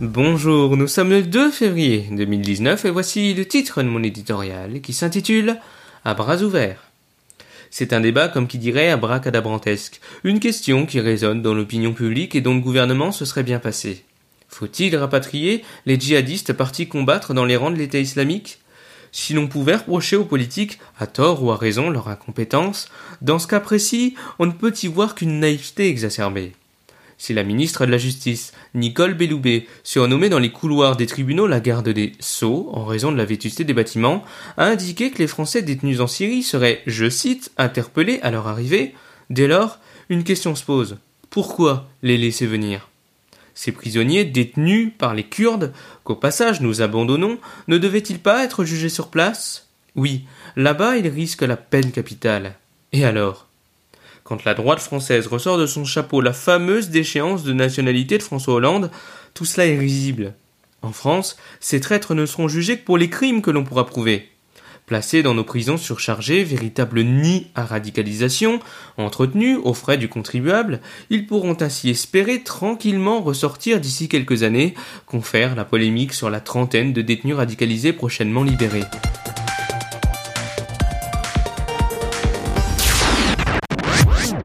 Bonjour, nous sommes le 2 février 2019 et voici le titre de mon éditorial qui s'intitule À bras ouverts. C'est un débat comme qui dirait abracadabrantesque, une question qui résonne dans l'opinion publique et dont le gouvernement se serait bien passé. Faut-il rapatrier les djihadistes partis combattre dans les rangs de l'État islamique? Si l'on pouvait reprocher aux politiques, à tort ou à raison, leur incompétence, dans ce cas précis, on ne peut y voir qu'une naïveté exacerbée. Si la ministre de la Justice, Nicole Belloubet, surnommée dans les couloirs des tribunaux la garde des Sceaux, en raison de la vétusté des bâtiments, a indiqué que les Français détenus en Syrie seraient, je cite, interpellés à leur arrivée, dès lors, une question se pose. Pourquoi les laisser venir? Ces prisonniers détenus par les Kurdes, qu'au passage nous abandonnons, ne devaient-ils pas être jugés sur place? Oui, là-bas ils risquent la peine capitale. Et alors? Quand la droite française ressort de son chapeau la fameuse déchéance de nationalité de François Hollande, tout cela est risible. En France, ces traîtres ne seront jugés que pour les crimes que l'on pourra prouver. Placés dans nos prisons surchargées, véritables nids à radicalisation, entretenus aux frais du contribuable, ils pourront ainsi espérer tranquillement ressortir d'ici quelques années, confère la polémique sur la trentaine de détenus radicalisés prochainement libérés.